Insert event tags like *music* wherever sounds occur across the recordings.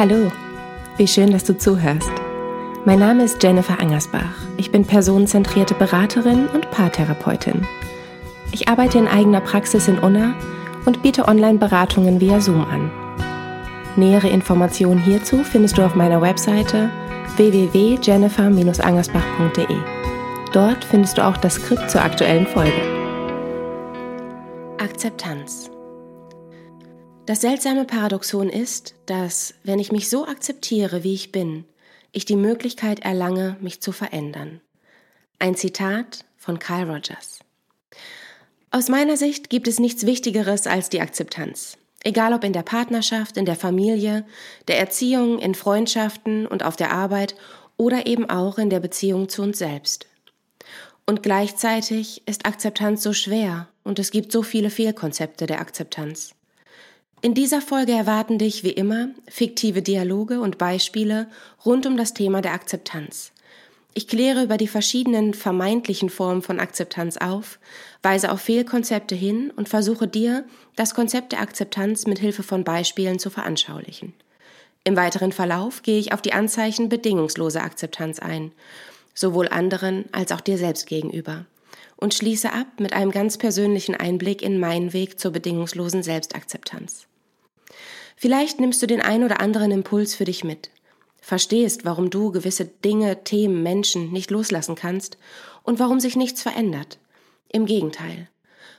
Hallo, wie schön, dass du zuhörst. Mein Name ist Jennifer Angersbach. Ich bin personenzentrierte Beraterin und Paartherapeutin. Ich arbeite in eigener Praxis in Unna und biete Online-Beratungen via Zoom an. Nähere Informationen hierzu findest du auf meiner Webseite www.jennifer-angersbach.de. Dort findest du auch das Skript zur aktuellen Folge. Akzeptanz. Das seltsame Paradoxon ist, dass, wenn ich mich so akzeptiere, wie ich bin, ich die Möglichkeit erlange, mich zu verändern. Ein Zitat von Carl Rogers. Aus meiner Sicht gibt es nichts Wichtigeres als die Akzeptanz. Egal ob in der Partnerschaft, in der Familie, der Erziehung, in Freundschaften und auf der Arbeit oder eben auch in der Beziehung zu uns selbst. Und gleichzeitig ist Akzeptanz so schwer und es gibt so viele Fehlkonzepte der Akzeptanz. In dieser Folge erwarten dich wie immer fiktive Dialoge und Beispiele rund um das Thema der Akzeptanz. Ich kläre über die verschiedenen vermeintlichen Formen von Akzeptanz auf, weise auf Fehlkonzepte hin und versuche dir, das Konzept der Akzeptanz mit Hilfe von Beispielen zu veranschaulichen. Im weiteren Verlauf gehe ich auf die Anzeichen bedingungsloser Akzeptanz ein, sowohl anderen als auch dir selbst gegenüber, und schließe ab mit einem ganz persönlichen Einblick in meinen Weg zur bedingungslosen Selbstakzeptanz. Vielleicht nimmst du den ein oder anderen Impuls für dich mit, verstehst, warum du gewisse Dinge, Themen, Menschen nicht loslassen kannst und warum sich nichts verändert. Im Gegenteil,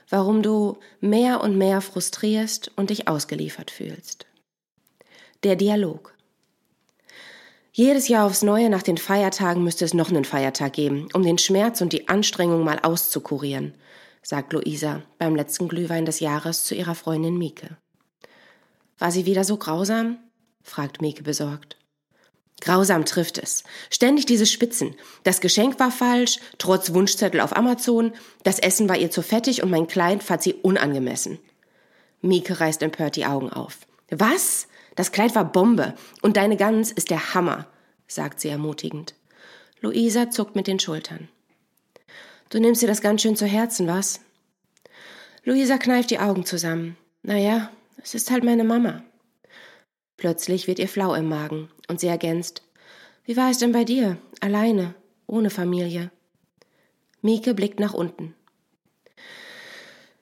warum du mehr und mehr frustrierst und dich ausgeliefert fühlst. Der Dialog. Jedes Jahr aufs Neue nach den Feiertagen müsste es noch einen Feiertag geben, um den Schmerz und die Anstrengung mal auszukurieren, sagt Luisa beim letzten Glühwein des Jahres zu ihrer Freundin Mieke. War sie wieder so grausam? fragt Meke besorgt. Grausam trifft es. Ständig diese Spitzen. Das Geschenk war falsch, trotz Wunschzettel auf Amazon, das Essen war ihr zu fettig und mein Kleid fand sie unangemessen. Mieke reißt empört die Augen auf. Was? Das Kleid war Bombe und deine Gans ist der Hammer, sagt sie ermutigend. Luisa zuckt mit den Schultern. Du nimmst dir das ganz schön zu Herzen, was? Luisa kneift die Augen zusammen. Naja, es ist halt meine Mama. Plötzlich wird ihr flau im Magen und sie ergänzt. Wie war es denn bei dir? Alleine, ohne Familie. Mieke blickt nach unten.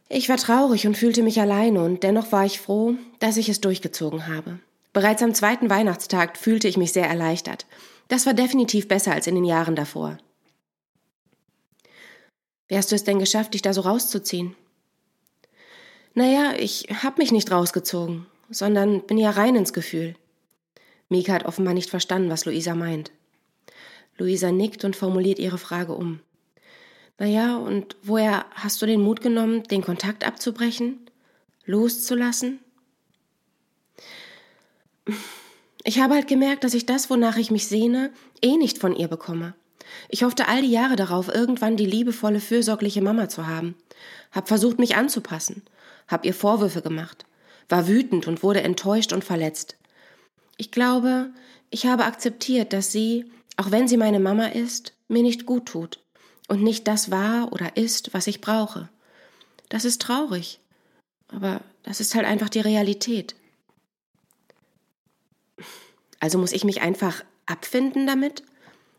Ich war traurig und fühlte mich alleine und dennoch war ich froh, dass ich es durchgezogen habe. Bereits am zweiten Weihnachtstag fühlte ich mich sehr erleichtert. Das war definitiv besser als in den Jahren davor. Wie hast du es denn geschafft, dich da so rauszuziehen? Naja, ich hab mich nicht rausgezogen, sondern bin ja rein ins Gefühl. Mika hat offenbar nicht verstanden, was Luisa meint. Luisa nickt und formuliert ihre Frage um. Naja, und woher hast du den Mut genommen, den Kontakt abzubrechen? Loszulassen? Ich habe halt gemerkt, dass ich das, wonach ich mich sehne, eh nicht von ihr bekomme. Ich hoffte all die Jahre darauf, irgendwann die liebevolle, fürsorgliche Mama zu haben. Hab versucht, mich anzupassen hab ihr Vorwürfe gemacht, war wütend und wurde enttäuscht und verletzt. Ich glaube, ich habe akzeptiert, dass sie, auch wenn sie meine Mama ist, mir nicht gut tut und nicht das war oder ist, was ich brauche. Das ist traurig, aber das ist halt einfach die Realität. Also muss ich mich einfach abfinden damit?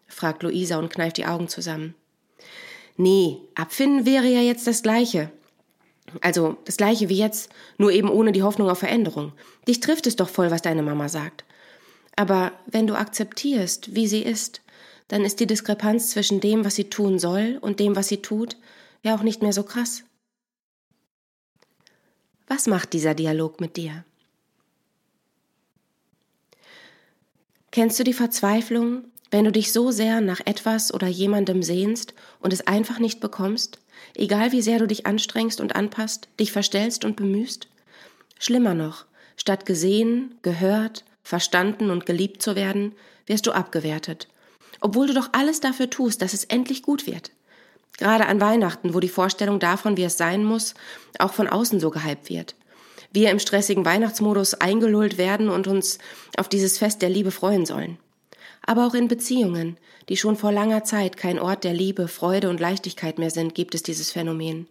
fragt Luisa und kneift die Augen zusammen. Nee, abfinden wäre ja jetzt das Gleiche. Also das gleiche wie jetzt, nur eben ohne die Hoffnung auf Veränderung. Dich trifft es doch voll, was deine Mama sagt. Aber wenn du akzeptierst, wie sie ist, dann ist die Diskrepanz zwischen dem, was sie tun soll und dem, was sie tut, ja auch nicht mehr so krass. Was macht dieser Dialog mit dir? Kennst du die Verzweiflung, wenn du dich so sehr nach etwas oder jemandem sehnst und es einfach nicht bekommst, egal wie sehr du dich anstrengst und anpasst, dich verstellst und bemühst? Schlimmer noch, statt gesehen, gehört, verstanden und geliebt zu werden, wirst du abgewertet, obwohl du doch alles dafür tust, dass es endlich gut wird. Gerade an Weihnachten, wo die Vorstellung davon, wie es sein muss, auch von außen so gehypt wird. Wir im stressigen Weihnachtsmodus eingelullt werden und uns auf dieses Fest der Liebe freuen sollen aber auch in Beziehungen, die schon vor langer Zeit kein Ort der Liebe, Freude und Leichtigkeit mehr sind, gibt es dieses Phänomen.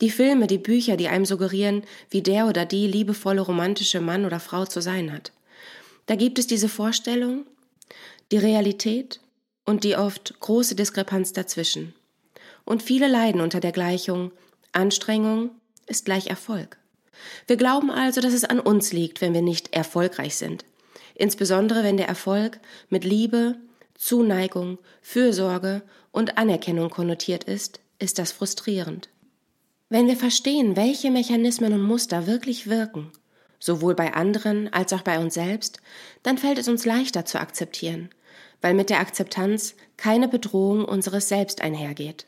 Die Filme, die Bücher, die einem suggerieren, wie der oder die liebevolle romantische Mann oder Frau zu sein hat. Da gibt es diese Vorstellung, die Realität und die oft große Diskrepanz dazwischen. Und viele leiden unter der Gleichung Anstrengung ist gleich Erfolg. Wir glauben also, dass es an uns liegt, wenn wir nicht erfolgreich sind. Insbesondere wenn der Erfolg mit Liebe, Zuneigung, Fürsorge und Anerkennung konnotiert ist, ist das frustrierend. Wenn wir verstehen, welche Mechanismen und Muster wirklich wirken, sowohl bei anderen als auch bei uns selbst, dann fällt es uns leichter zu akzeptieren, weil mit der Akzeptanz keine Bedrohung unseres Selbst einhergeht.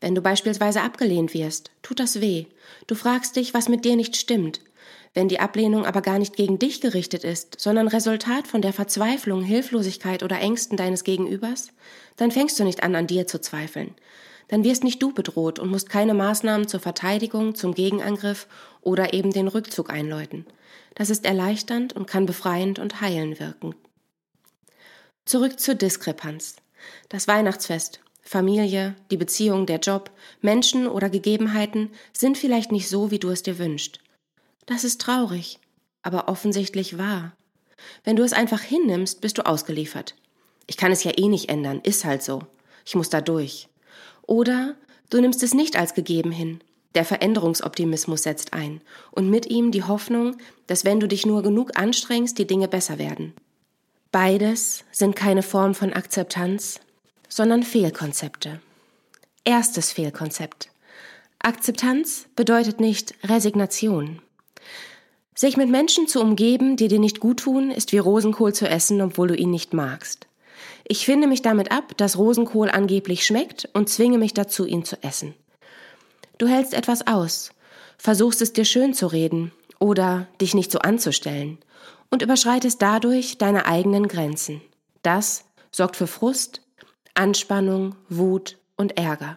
Wenn du beispielsweise abgelehnt wirst, tut das weh. Du fragst dich, was mit dir nicht stimmt. Wenn die Ablehnung aber gar nicht gegen dich gerichtet ist, sondern Resultat von der Verzweiflung, Hilflosigkeit oder Ängsten deines Gegenübers, dann fängst du nicht an, an dir zu zweifeln. Dann wirst nicht du bedroht und musst keine Maßnahmen zur Verteidigung, zum Gegenangriff oder eben den Rückzug einläuten. Das ist erleichternd und kann befreiend und heilend wirken. Zurück zur Diskrepanz. Das Weihnachtsfest, Familie, die Beziehung, der Job, Menschen oder Gegebenheiten sind vielleicht nicht so, wie du es dir wünschst. Das ist traurig, aber offensichtlich wahr. Wenn du es einfach hinnimmst, bist du ausgeliefert. Ich kann es ja eh nicht ändern, ist halt so. Ich muss da durch. Oder du nimmst es nicht als gegeben hin. Der Veränderungsoptimismus setzt ein und mit ihm die Hoffnung, dass wenn du dich nur genug anstrengst, die Dinge besser werden. Beides sind keine Form von Akzeptanz, sondern Fehlkonzepte. Erstes Fehlkonzept. Akzeptanz bedeutet nicht Resignation. Sich mit Menschen zu umgeben, die dir nicht gut tun, ist wie Rosenkohl zu essen, obwohl du ihn nicht magst. Ich finde mich damit ab, dass Rosenkohl angeblich schmeckt und zwinge mich dazu, ihn zu essen. Du hältst etwas aus, versuchst es dir schön zu reden oder dich nicht so anzustellen und überschreitest dadurch deine eigenen Grenzen. Das sorgt für Frust, Anspannung, Wut und Ärger.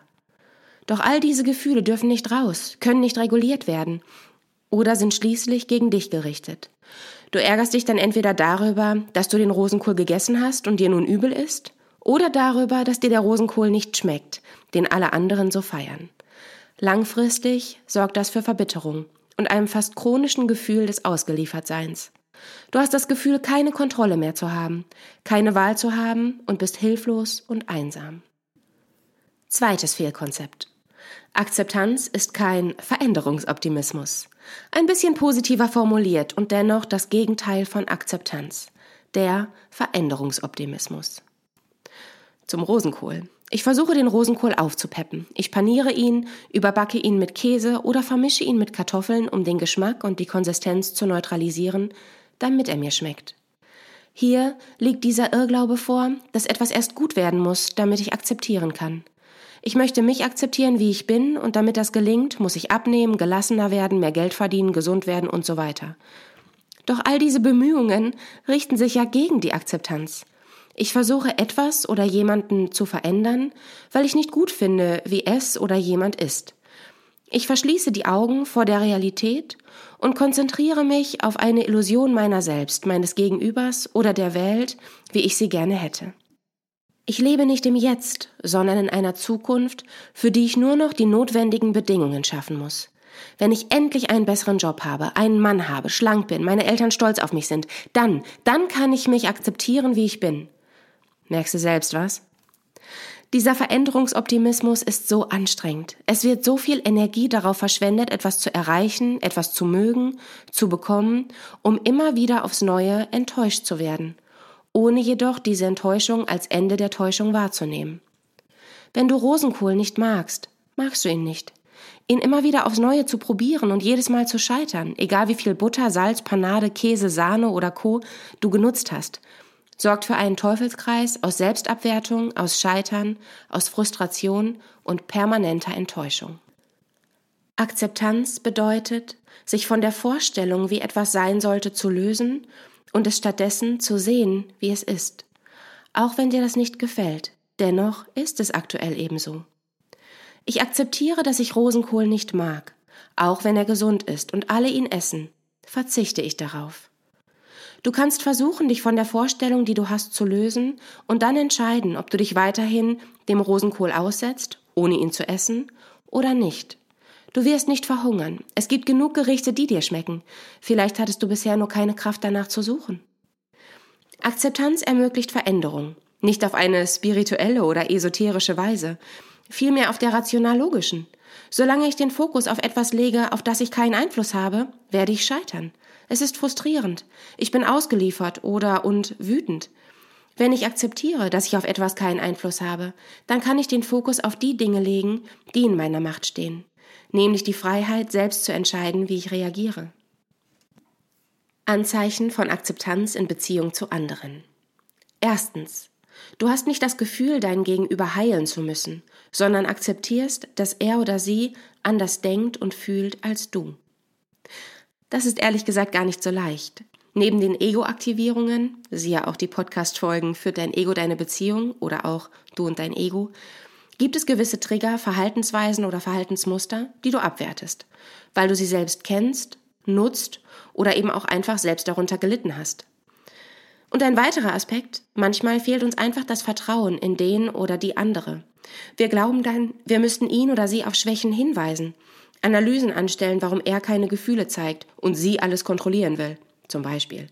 Doch all diese Gefühle dürfen nicht raus, können nicht reguliert werden oder sind schließlich gegen dich gerichtet. Du ärgerst dich dann entweder darüber, dass du den Rosenkohl gegessen hast und dir nun übel ist, oder darüber, dass dir der Rosenkohl nicht schmeckt, den alle anderen so feiern. Langfristig sorgt das für Verbitterung und einem fast chronischen Gefühl des Ausgeliefertseins. Du hast das Gefühl, keine Kontrolle mehr zu haben, keine Wahl zu haben und bist hilflos und einsam. Zweites Fehlkonzept. Akzeptanz ist kein Veränderungsoptimismus. Ein bisschen positiver formuliert und dennoch das Gegenteil von Akzeptanz. Der Veränderungsoptimismus. Zum Rosenkohl. Ich versuche den Rosenkohl aufzupeppen. Ich paniere ihn, überbacke ihn mit Käse oder vermische ihn mit Kartoffeln, um den Geschmack und die Konsistenz zu neutralisieren, damit er mir schmeckt. Hier liegt dieser Irrglaube vor, dass etwas erst gut werden muss, damit ich akzeptieren kann. Ich möchte mich akzeptieren, wie ich bin, und damit das gelingt, muss ich abnehmen, gelassener werden, mehr Geld verdienen, gesund werden und so weiter. Doch all diese Bemühungen richten sich ja gegen die Akzeptanz. Ich versuche etwas oder jemanden zu verändern, weil ich nicht gut finde, wie es oder jemand ist. Ich verschließe die Augen vor der Realität und konzentriere mich auf eine Illusion meiner selbst, meines Gegenübers oder der Welt, wie ich sie gerne hätte. Ich lebe nicht im Jetzt, sondern in einer Zukunft, für die ich nur noch die notwendigen Bedingungen schaffen muss. Wenn ich endlich einen besseren Job habe, einen Mann habe, schlank bin, meine Eltern stolz auf mich sind, dann, dann kann ich mich akzeptieren, wie ich bin. Merkst du selbst was? Dieser Veränderungsoptimismus ist so anstrengend. Es wird so viel Energie darauf verschwendet, etwas zu erreichen, etwas zu mögen, zu bekommen, um immer wieder aufs Neue enttäuscht zu werden, ohne jedoch diese Enttäuschung als Ende der Täuschung wahrzunehmen. Wenn du Rosenkohl nicht magst, magst du ihn nicht. Ihn immer wieder aufs Neue zu probieren und jedes Mal zu scheitern, egal wie viel Butter, Salz, Panade, Käse, Sahne oder Co. du genutzt hast, sorgt für einen Teufelskreis aus Selbstabwertung, aus Scheitern, aus Frustration und permanenter Enttäuschung. Akzeptanz bedeutet, sich von der Vorstellung, wie etwas sein sollte, zu lösen und es stattdessen zu sehen, wie es ist. Auch wenn dir das nicht gefällt, dennoch ist es aktuell ebenso. Ich akzeptiere, dass ich Rosenkohl nicht mag, auch wenn er gesund ist und alle ihn essen, verzichte ich darauf. Du kannst versuchen, dich von der Vorstellung, die du hast, zu lösen und dann entscheiden, ob du dich weiterhin dem Rosenkohl aussetzt, ohne ihn zu essen, oder nicht. Du wirst nicht verhungern. Es gibt genug Gerichte, die dir schmecken. Vielleicht hattest du bisher nur keine Kraft danach zu suchen. Akzeptanz ermöglicht Veränderung, nicht auf eine spirituelle oder esoterische Weise, vielmehr auf der rational-logischen. Solange ich den Fokus auf etwas lege, auf das ich keinen Einfluss habe, werde ich scheitern. Es ist frustrierend. Ich bin ausgeliefert oder und wütend. Wenn ich akzeptiere, dass ich auf etwas keinen Einfluss habe, dann kann ich den Fokus auf die Dinge legen, die in meiner Macht stehen, nämlich die Freiheit, selbst zu entscheiden, wie ich reagiere. Anzeichen von Akzeptanz in Beziehung zu anderen. Erstens. Du hast nicht das Gefühl, dein Gegenüber heilen zu müssen, sondern akzeptierst, dass er oder sie anders denkt und fühlt als du. Das ist ehrlich gesagt gar nicht so leicht. Neben den Ego-Aktivierungen, siehe auch die Podcast-Folgen Führt dein Ego deine Beziehung oder auch Du und dein Ego, gibt es gewisse Trigger, Verhaltensweisen oder Verhaltensmuster, die du abwertest, weil du sie selbst kennst, nutzt oder eben auch einfach selbst darunter gelitten hast. Und ein weiterer Aspekt, manchmal fehlt uns einfach das Vertrauen in den oder die andere. Wir glauben dann, wir müssten ihn oder sie auf Schwächen hinweisen, Analysen anstellen, warum er keine Gefühle zeigt und sie alles kontrollieren will, zum Beispiel.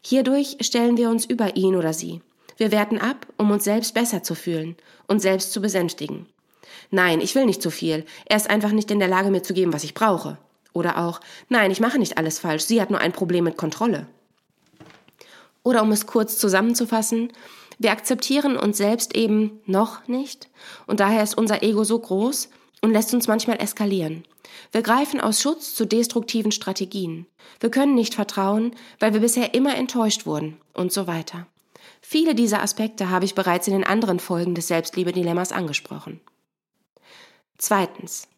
Hierdurch stellen wir uns über ihn oder sie. Wir werten ab, um uns selbst besser zu fühlen und selbst zu besänftigen. Nein, ich will nicht zu viel. Er ist einfach nicht in der Lage, mir zu geben, was ich brauche. Oder auch, nein, ich mache nicht alles falsch. Sie hat nur ein Problem mit Kontrolle. Oder um es kurz zusammenzufassen, wir akzeptieren uns selbst eben noch nicht und daher ist unser Ego so groß und lässt uns manchmal eskalieren. Wir greifen aus Schutz zu destruktiven Strategien. Wir können nicht vertrauen, weil wir bisher immer enttäuscht wurden und so weiter. Viele dieser Aspekte habe ich bereits in den anderen Folgen des Selbstliebe-Dilemmas angesprochen. Zweitens.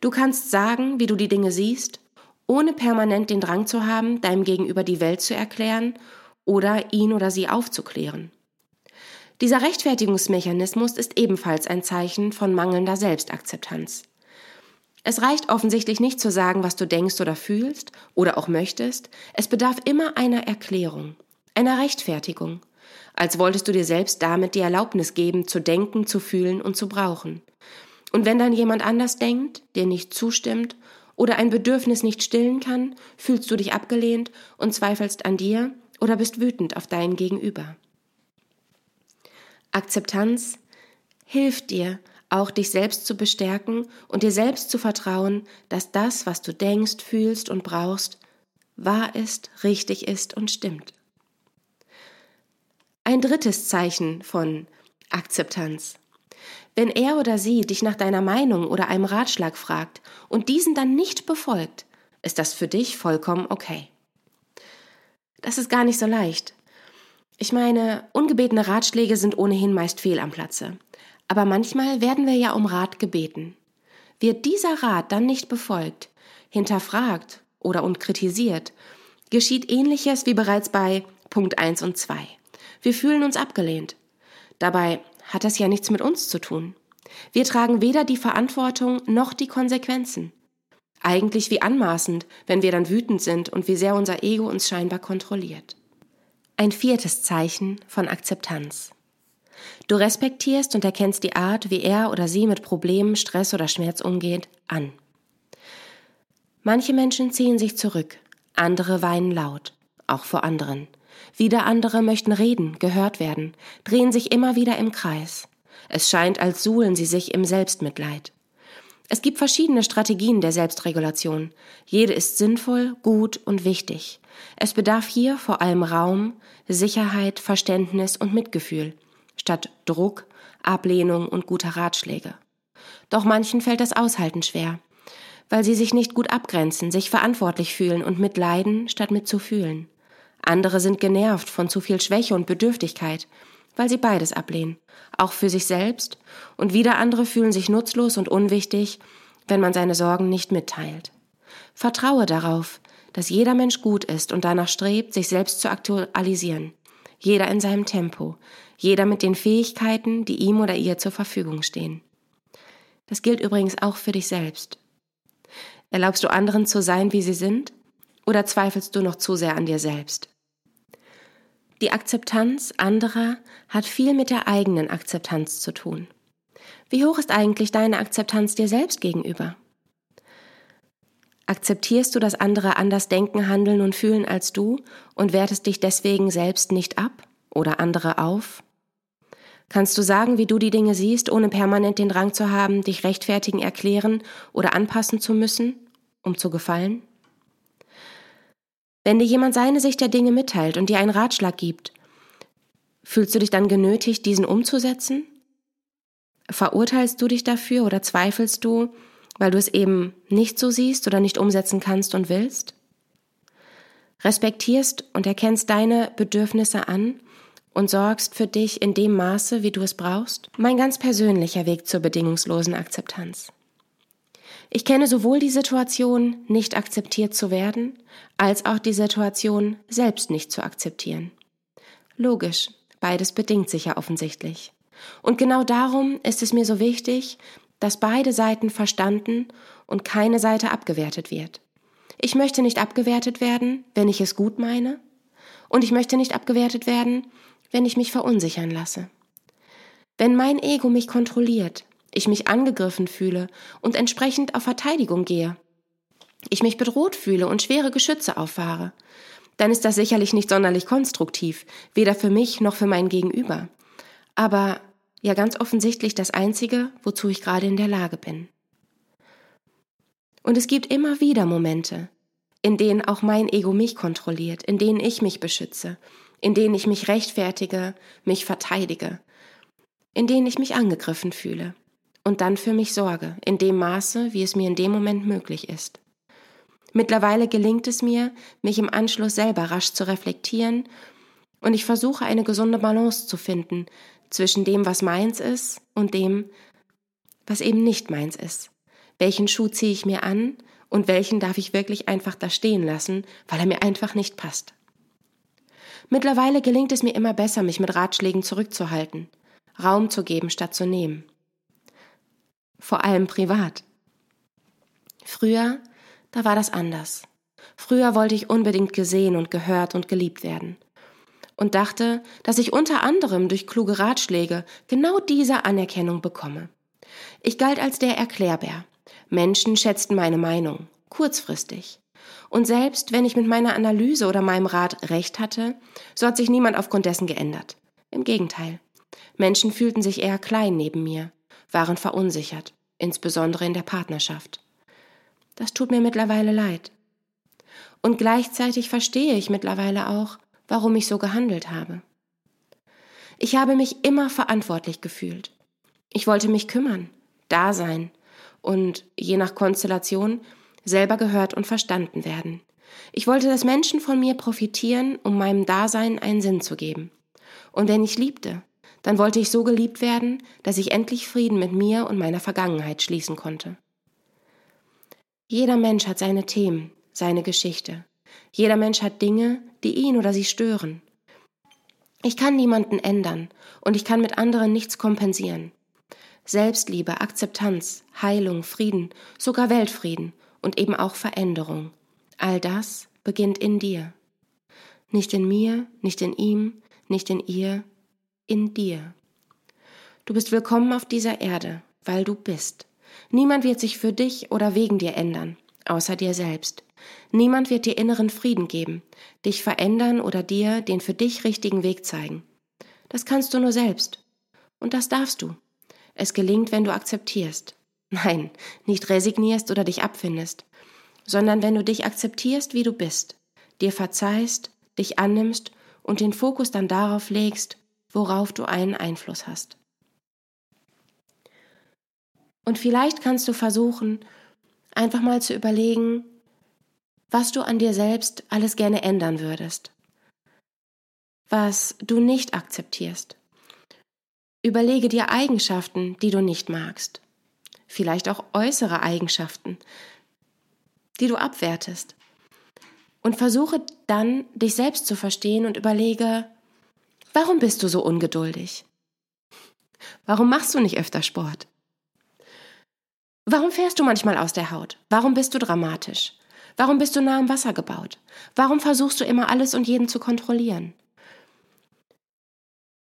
Du kannst sagen, wie du die Dinge siehst, ohne permanent den Drang zu haben, deinem Gegenüber die Welt zu erklären oder ihn oder sie aufzuklären. Dieser Rechtfertigungsmechanismus ist ebenfalls ein Zeichen von mangelnder Selbstakzeptanz. Es reicht offensichtlich nicht zu sagen, was du denkst oder fühlst oder auch möchtest, es bedarf immer einer Erklärung, einer Rechtfertigung, als wolltest du dir selbst damit die Erlaubnis geben, zu denken, zu fühlen und zu brauchen. Und wenn dann jemand anders denkt, dir nicht zustimmt oder ein Bedürfnis nicht stillen kann, fühlst du dich abgelehnt und zweifelst an dir oder bist wütend auf deinen Gegenüber. Akzeptanz hilft dir, auch dich selbst zu bestärken und dir selbst zu vertrauen, dass das, was du denkst, fühlst und brauchst, wahr ist, richtig ist und stimmt. Ein drittes Zeichen von Akzeptanz. Wenn er oder sie dich nach deiner Meinung oder einem Ratschlag fragt und diesen dann nicht befolgt, ist das für dich vollkommen okay. Das ist gar nicht so leicht. Ich meine, ungebetene Ratschläge sind ohnehin meist fehl am Platze. Aber manchmal werden wir ja um Rat gebeten. Wird dieser Rat dann nicht befolgt, hinterfragt oder und kritisiert, geschieht ähnliches wie bereits bei Punkt 1 und 2. Wir fühlen uns abgelehnt. Dabei hat das ja nichts mit uns zu tun. Wir tragen weder die Verantwortung noch die Konsequenzen. Eigentlich wie anmaßend, wenn wir dann wütend sind und wie sehr unser Ego uns scheinbar kontrolliert. Ein viertes Zeichen von Akzeptanz. Du respektierst und erkennst die Art, wie er oder sie mit Problemen, Stress oder Schmerz umgeht, an. Manche Menschen ziehen sich zurück, andere weinen laut, auch vor anderen. Wieder andere möchten reden, gehört werden, drehen sich immer wieder im Kreis. Es scheint, als suhlen sie sich im Selbstmitleid. Es gibt verschiedene Strategien der Selbstregulation. Jede ist sinnvoll, gut und wichtig. Es bedarf hier vor allem Raum, Sicherheit, Verständnis und Mitgefühl, statt Druck, Ablehnung und guter Ratschläge. Doch manchen fällt das Aushalten schwer, weil sie sich nicht gut abgrenzen, sich verantwortlich fühlen und mitleiden, statt mitzufühlen. Andere sind genervt von zu viel Schwäche und Bedürftigkeit, weil sie beides ablehnen, auch für sich selbst, und wieder andere fühlen sich nutzlos und unwichtig, wenn man seine Sorgen nicht mitteilt. Vertraue darauf, dass jeder Mensch gut ist und danach strebt, sich selbst zu aktualisieren. Jeder in seinem Tempo, jeder mit den Fähigkeiten, die ihm oder ihr zur Verfügung stehen. Das gilt übrigens auch für dich selbst. Erlaubst du anderen zu sein, wie sie sind? Oder zweifelst du noch zu sehr an dir selbst? Die Akzeptanz anderer hat viel mit der eigenen Akzeptanz zu tun. Wie hoch ist eigentlich deine Akzeptanz dir selbst gegenüber? Akzeptierst du, dass andere anders denken, handeln und fühlen als du und wertest dich deswegen selbst nicht ab oder andere auf? Kannst du sagen, wie du die Dinge siehst, ohne permanent den Drang zu haben, dich rechtfertigen, erklären oder anpassen zu müssen, um zu gefallen? Wenn dir jemand seine Sicht der Dinge mitteilt und dir einen Ratschlag gibt, fühlst du dich dann genötigt, diesen umzusetzen? Verurteilst du dich dafür oder zweifelst du, weil du es eben nicht so siehst oder nicht umsetzen kannst und willst? Respektierst und erkennst deine Bedürfnisse an und sorgst für dich in dem Maße, wie du es brauchst? Mein ganz persönlicher Weg zur bedingungslosen Akzeptanz. Ich kenne sowohl die Situation, nicht akzeptiert zu werden, als auch die Situation, selbst nicht zu akzeptieren. Logisch, beides bedingt sich ja offensichtlich. Und genau darum ist es mir so wichtig, dass beide Seiten verstanden und keine Seite abgewertet wird. Ich möchte nicht abgewertet werden, wenn ich es gut meine, und ich möchte nicht abgewertet werden, wenn ich mich verunsichern lasse. Wenn mein Ego mich kontrolliert, ich mich angegriffen fühle und entsprechend auf Verteidigung gehe, ich mich bedroht fühle und schwere Geschütze auffahre, dann ist das sicherlich nicht sonderlich konstruktiv, weder für mich noch für mein Gegenüber. Aber ja ganz offensichtlich das Einzige, wozu ich gerade in der Lage bin. Und es gibt immer wieder Momente, in denen auch mein Ego mich kontrolliert, in denen ich mich beschütze, in denen ich mich rechtfertige, mich verteidige, in denen ich mich angegriffen fühle und dann für mich sorge, in dem Maße, wie es mir in dem Moment möglich ist. Mittlerweile gelingt es mir, mich im Anschluss selber rasch zu reflektieren und ich versuche eine gesunde Balance zu finden zwischen dem, was meins ist und dem, was eben nicht meins ist. Welchen Schuh ziehe ich mir an und welchen darf ich wirklich einfach da stehen lassen, weil er mir einfach nicht passt. Mittlerweile gelingt es mir immer besser, mich mit Ratschlägen zurückzuhalten, Raum zu geben statt zu nehmen. Vor allem privat. Früher, da war das anders. Früher wollte ich unbedingt gesehen und gehört und geliebt werden und dachte, dass ich unter anderem durch kluge Ratschläge genau diese Anerkennung bekomme. Ich galt als der Erklärbär. Menschen schätzten meine Meinung, kurzfristig. Und selbst wenn ich mit meiner Analyse oder meinem Rat recht hatte, so hat sich niemand aufgrund dessen geändert. Im Gegenteil. Menschen fühlten sich eher klein neben mir, waren verunsichert, insbesondere in der Partnerschaft. Das tut mir mittlerweile leid. Und gleichzeitig verstehe ich mittlerweile auch, warum ich so gehandelt habe. Ich habe mich immer verantwortlich gefühlt. Ich wollte mich kümmern, da sein und je nach Konstellation selber gehört und verstanden werden. Ich wollte, dass Menschen von mir profitieren, um meinem Dasein einen Sinn zu geben. Und wenn ich liebte, dann wollte ich so geliebt werden, dass ich endlich Frieden mit mir und meiner Vergangenheit schließen konnte. Jeder Mensch hat seine Themen, seine Geschichte. Jeder Mensch hat Dinge, die ihn oder sie stören. Ich kann niemanden ändern und ich kann mit anderen nichts kompensieren. Selbstliebe, Akzeptanz, Heilung, Frieden, sogar Weltfrieden und eben auch Veränderung. All das beginnt in dir. Nicht in mir, nicht in ihm, nicht in ihr, in dir. Du bist willkommen auf dieser Erde, weil du bist. Niemand wird sich für dich oder wegen dir ändern, außer dir selbst. Niemand wird dir inneren Frieden geben, dich verändern oder dir den für dich richtigen Weg zeigen. Das kannst du nur selbst. Und das darfst du. Es gelingt, wenn du akzeptierst. Nein, nicht resignierst oder dich abfindest, sondern wenn du dich akzeptierst, wie du bist, dir verzeihst, dich annimmst und den Fokus dann darauf legst, worauf du einen Einfluss hast. Und vielleicht kannst du versuchen, einfach mal zu überlegen, was du an dir selbst alles gerne ändern würdest, was du nicht akzeptierst. Überlege dir Eigenschaften, die du nicht magst, vielleicht auch äußere Eigenschaften, die du abwertest. Und versuche dann, dich selbst zu verstehen und überlege, warum bist du so ungeduldig? Warum machst du nicht öfter Sport? Warum fährst du manchmal aus der Haut? Warum bist du dramatisch? Warum bist du nah am Wasser gebaut? Warum versuchst du immer alles und jeden zu kontrollieren?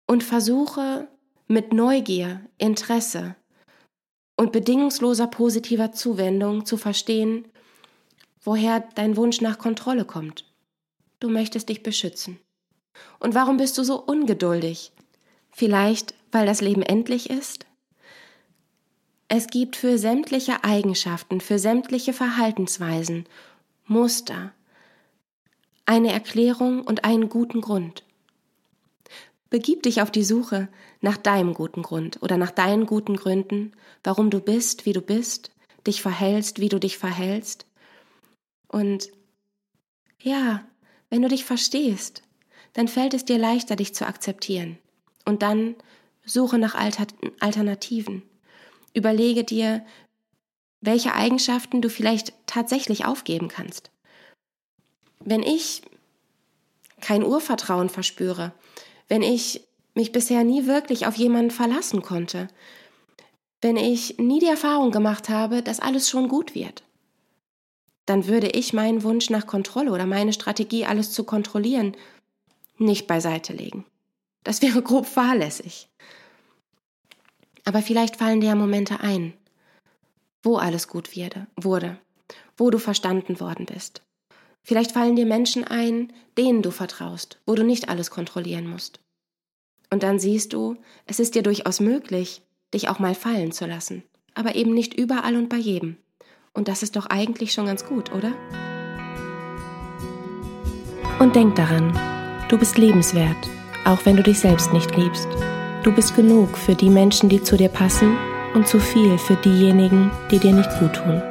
Und versuche mit Neugier, Interesse und bedingungsloser positiver Zuwendung zu verstehen, woher dein Wunsch nach Kontrolle kommt. Du möchtest dich beschützen. Und warum bist du so ungeduldig? Vielleicht, weil das Leben endlich ist? Es gibt für sämtliche Eigenschaften, für sämtliche Verhaltensweisen, Muster, eine Erklärung und einen guten Grund. Begib dich auf die Suche nach deinem guten Grund oder nach deinen guten Gründen, warum du bist, wie du bist, dich verhältst, wie du dich verhältst. Und ja, wenn du dich verstehst, dann fällt es dir leichter, dich zu akzeptieren. Und dann suche nach Alter Alternativen. Überlege dir, welche Eigenschaften du vielleicht tatsächlich aufgeben kannst. Wenn ich kein Urvertrauen verspüre, wenn ich mich bisher nie wirklich auf jemanden verlassen konnte, wenn ich nie die Erfahrung gemacht habe, dass alles schon gut wird, dann würde ich meinen Wunsch nach Kontrolle oder meine Strategie, alles zu kontrollieren, nicht beiseite legen. Das wäre *laughs* grob fahrlässig. Aber vielleicht fallen dir ja Momente ein, wo alles gut wurde, wo du verstanden worden bist. Vielleicht fallen dir Menschen ein, denen du vertraust, wo du nicht alles kontrollieren musst. Und dann siehst du, es ist dir durchaus möglich, dich auch mal fallen zu lassen, aber eben nicht überall und bei jedem. Und das ist doch eigentlich schon ganz gut, oder? Und denk daran, du bist lebenswert, auch wenn du dich selbst nicht liebst. Du bist genug für die Menschen, die zu dir passen und zu viel für diejenigen, die dir nicht gut tun.